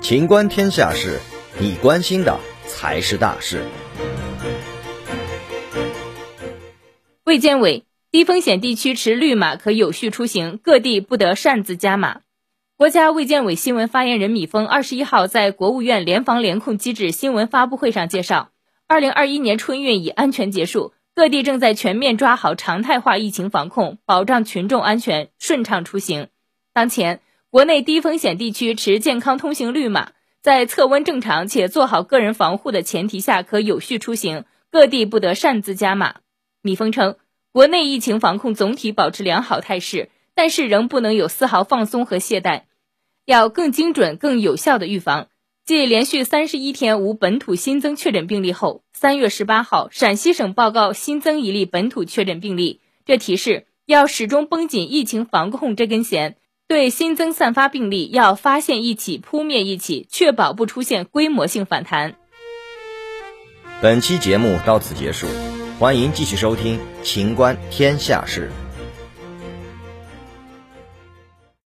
情观天下事，你关心的才是大事。卫健委，低风险地区持绿码可有序出行，各地不得擅自加码。国家卫健委新闻发言人米峰二十一号在国务院联防联控机制新闻发布会上介绍，二零二一年春运已安全结束，各地正在全面抓好常态化疫情防控，保障群众安全，顺畅出行。当前，国内低风险地区持健康通行绿码，在测温正常且做好个人防护的前提下，可有序出行，各地不得擅自加码。米峰称，国内疫情防控总体保持良好态势，但是仍不能有丝毫放松和懈怠。要更精准、更有效的预防。继连续三十一天无本土新增确诊病例后，三月十八号，陕西省报告新增一例本土确诊病例。这提示要始终绷紧疫情防控这根弦，对新增散发病例要发现一起扑灭一起，确保不出现规模性反弹。本期节目到此结束，欢迎继续收听《秦观天下事》。